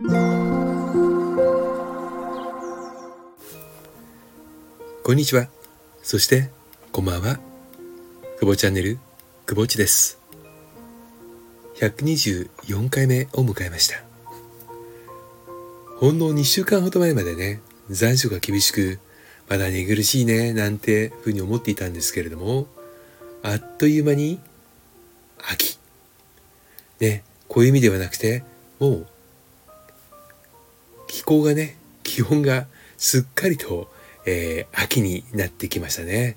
こんにちは。そして、こんばんは。くぼチャンネル、くぼちです。124回目を迎えました。ほんの2週間ほど前までね、残暑が厳しく、まだ寝苦しいね、なんてふうに思っていたんですけれども、あっという間に、秋。ね、こういう意味ではなくて、もう、気候がね、気温がすっかりとえー、秋になってきましたね。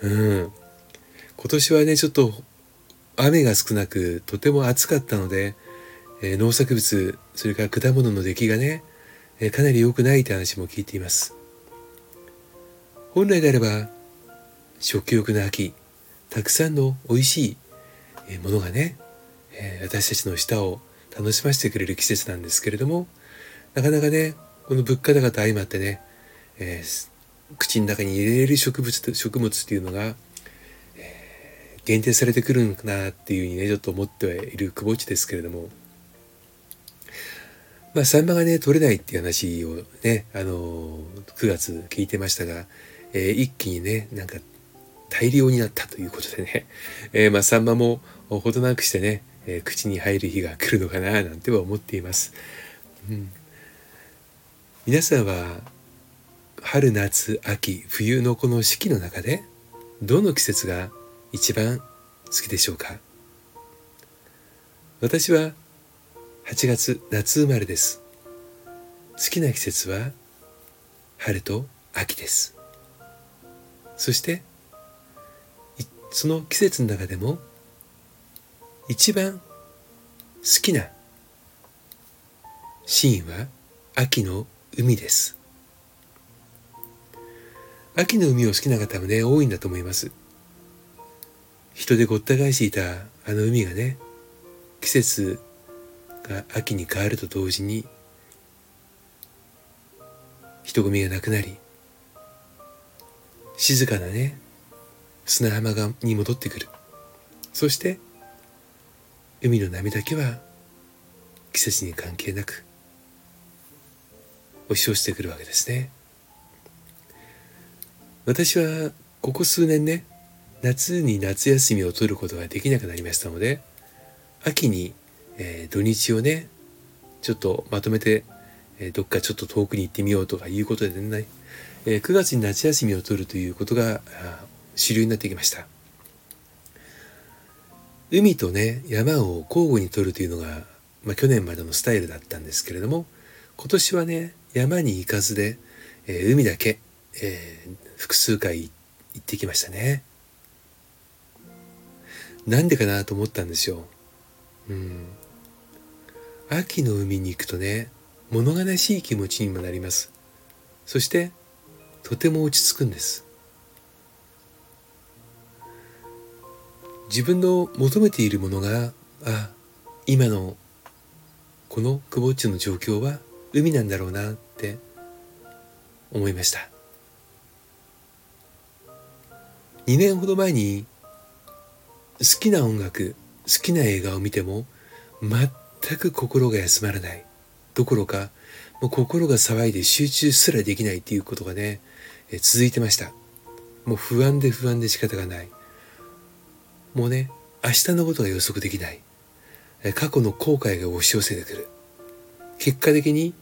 うん。今年はね、ちょっと雨が少なく、とても暑かったので、えー、農作物、それから果物の出来がね、えー、かなり良くないって話も聞いています。本来であれば、食欲の秋、たくさんの美味しいものがね、え私たちの舌を楽しませてくれる季節なんですけれども、なかなかね、この物価高と相まってね、えー、口の中に入れれる植物植物っていうのが、えー、限定されてくるのかなっていうふうにねちょっと思ってはいる久保地ですけれども。まあサンマがね取れないっていう話をねあの9月聞いてましたが、えー、一気にねなんか大量になったということでね、えー、まあサンマもほどなくしてね、え、口に入る日が来るのかななんては思っています。うん、皆さんは春夏秋冬のこの四季の中でどの季節が一番好きでしょうか？私は8月夏生まれです。好きな季節は春と秋です。そしてその季節の中でも一番好きなシーンは秋の海です秋の海を好きな方もね、多いんだと思います。人でごった返していたあの海がね、季節が秋に変わると同時に、人混みがなくなり、静かなね、砂浜がに戻ってくる。そして、海の波だけは季節に関係なく押し寄せてくるわけですね。私はここ数年ね夏に夏休みを取ることができなくなりましたので秋に、えー、土日をねちょっとまとめて、えー、どっかちょっと遠くに行ってみようとかいうことでね、えー、9月に夏休みを取るということが主流になってきました海とね山を交互に取るというのが、まあ、去年までのスタイルだったんですけれども今年はね山に行かずで、えー、海だけ、えー、複数回行ってきましたね。なんでかなと思ったんですよ。うん。秋の海に行くとね、物悲しい気持ちにもなります。そして、とても落ち着くんです。自分の求めているものが、あ、今のこのくぼっちの状況は海なんだろうなって思いました。2年ほど前に好きな音楽好きな映画を見ても全く心が休まらない。どころかもう心が騒いで集中すらできないっていうことがねえ続いてました。もう不安で不安で仕方がない。もうね明日のことが予測できない。過去の後悔が押し寄せてくる。結果的に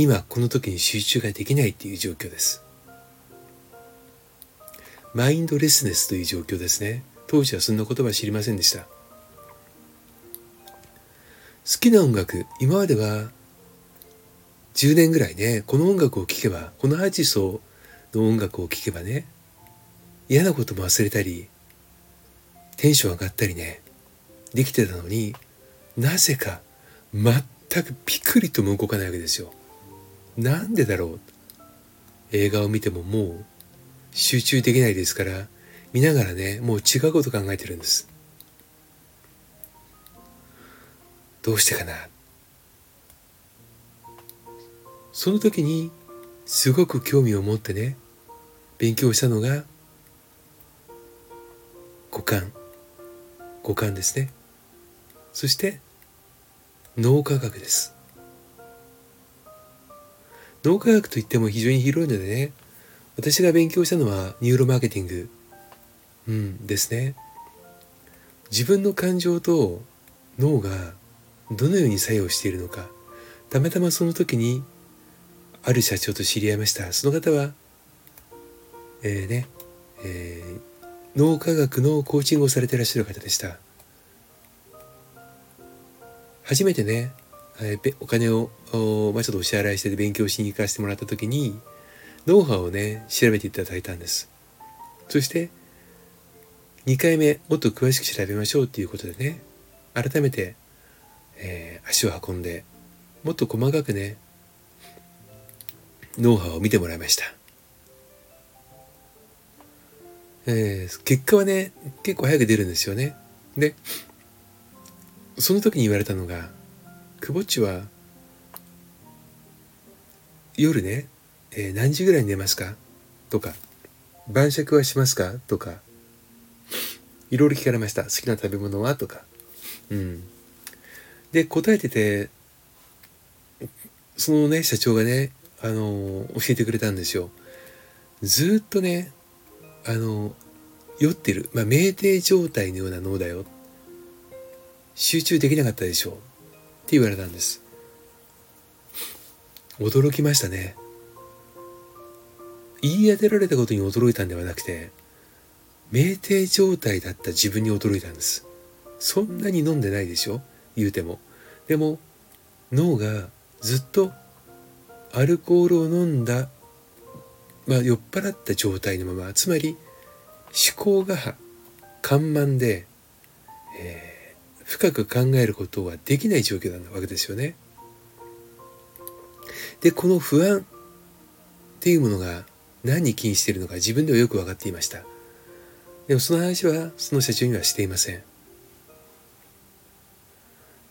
今この時に集中ができないっていう状況です。マインドレスネスという状況ですね。当時はそんな言葉は知りませんでした。好きな音楽今までは10年ぐらいねこの音楽を聴けばこのアーティストの音楽を聴けばね嫌なことも忘れたりテンション上がったりねできてたのになぜか全くピクリとも動かないわけですよ。なんでだろう？映画を見てももう集中できないですから見ながらねもう違うこと考えてるんです。どうしてかな？その時にすごく興味を持ってね勉強したのが五感。五感ですね。そして脳科学です。脳科学といっても非常に広いのでね私が勉強したのはニューロマーケティング、うん、ですね。自分の感情と脳がどのように作用しているのかたまたまその時にある社長と知り合いました。その方はえー、ね、えー、脳科学のコーチングをされてらっしゃる方でした。初めてねお金を、まあ、ちょっとお支払いして勉強しに行かせてもらった時にノウハウをね調べていただいたんです。そして2回目もっと詳しく調べましょうっていうことでね改めて、えー、足を運んでもっと細かくねノウハウを見てもらいました、えー、結果はね結構早く出るんですよね。でその時に言われたのがぼっちは夜ね、えー、何時ぐらいに寝ますか？とか晩酌はしますか？とかいろいろ聞かれました。好きな食べ物は？とか。うん。で答えててそのね社長がねあの教えてくれたんですよ。ずっとねあの酔ってる、まあ、酩酊状態のような脳だよ。集中できなかったでしょ。う言われたんです。驚きましたね。言い当てられたことに驚いたんではなくて酩酊状態だった自分に驚いたんです。そんなに飲んでないでしょ？言うても。でも脳がずっとアルコールを飲んだ、まあ、酔っ払った状態のままつまり思考が緩慢で、えー深く考えることはできない状況なわけですよね。でこの不安っていうものが何に起因しているのか自分ではよく分かっていました。でもその話はその社長にはしていません。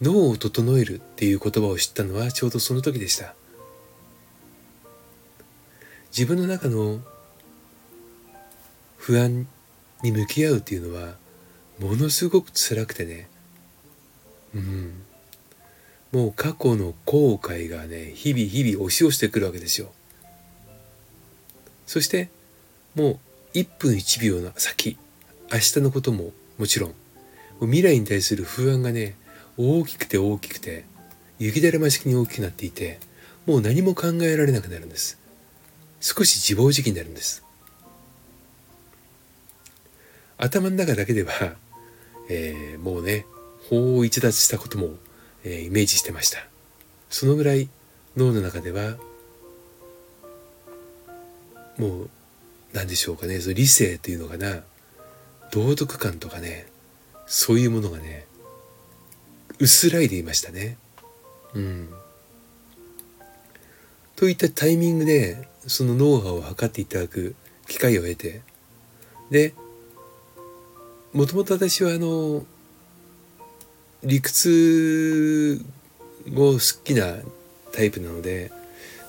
脳を整えるっていう言葉を知ったのはちょうどその時でした。自分の中の不安に向き合うっていうのはものすごく辛くてねうん、もう過去の後悔がね日々日々押し寄せてくるわけですよ。そしてもう1分1秒の先。明日のことももちろん。未来に対する不安がね大きくて大きくて雪だるま式に大きくなっていてもう何も考えられなくなるんです。少し自暴自棄になるんです。頭の中だけでは、えー、もうね法を逸脱したことも、えー、イメージしてました。そのぐらい脳の中ではもう何でしょうかね。その理性というのかな。道徳感とかね。そういうものがね薄らいでいましたね。うん。といったタイミングでそのノウハウを測っていただく機会を得て。でもともと私はあの理屈も好きなタイプなので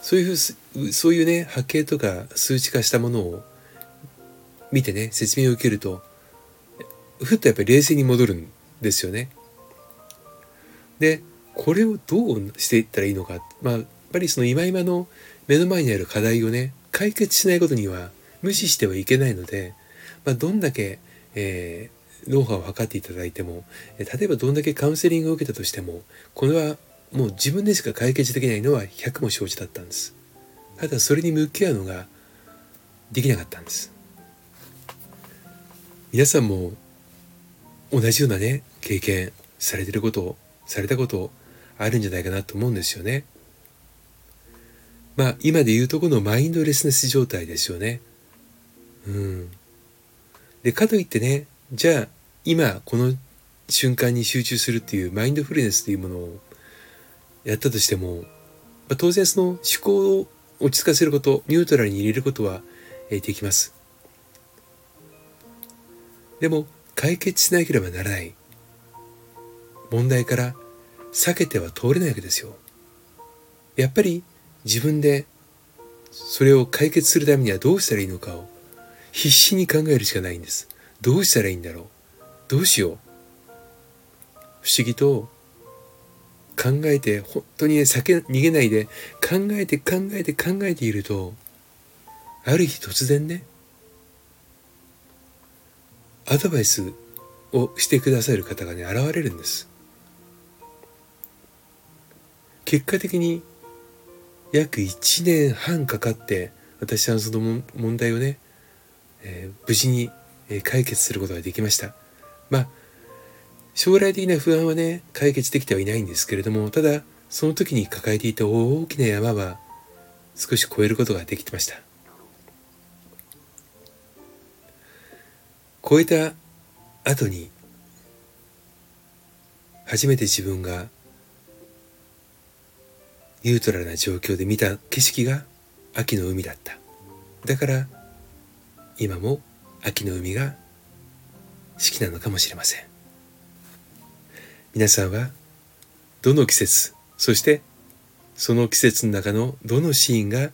そういうふうそういうね波形とか数値化したものを見てね説明を受けるとふっとやっぱり冷静に戻るんですよね。でこれをどうしていったらいいのかまあやっぱりその今今の目の前にある課題をね解決しないことには無視してはいけないので、まあ、どんだけ、えノウハウを測っていただいても例えばどんだけカウンセリングを受けたとしてもこれはもう自分でしか解決できないのは100も承知だったんです。ただそれに向き合うのができなかったんです。皆さんも同じようなね経験されてることされたことあるんじゃないかなと思うんですよね。まあ今で言うとこのマインドレスネス状態ですよね。うん。でかといってねじゃあ今この瞬間に集中するっていうマインドフルネスというものをやったとしても、ま、当然その思考を落ち着かせることニュートラルに入れることは、できます。でも解決しなければならない。問題から避けては通れないわけですよ。やっぱり自分でそれを解決するためにはどうしたらいいのかを必死に考えるしかないんです。どうしたらいいんだろう？どうしよう？不思議と考えて本当にね避逃げないで考えて考えて考えているとある日突然ねアドバイスをしてくださる方がね現れるんです。結果的に約1年半かかって私はその問題をね、えー、無事にえ解決することができました。まあ将来的な不安はね解決できてはいないんですけれどもただその時に抱えていた大きな山は少し越えることができてました。越えた後に初めて自分がニュートラルな状況で見た景色が秋の海だった。だから今も秋の海が好きなのかもしれません。皆さんはどの季節そしてその季節の中のどのシーンが好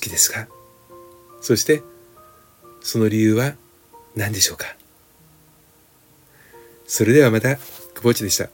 きですか？そしてその理由は何でしょうか？それではまた久保地でした。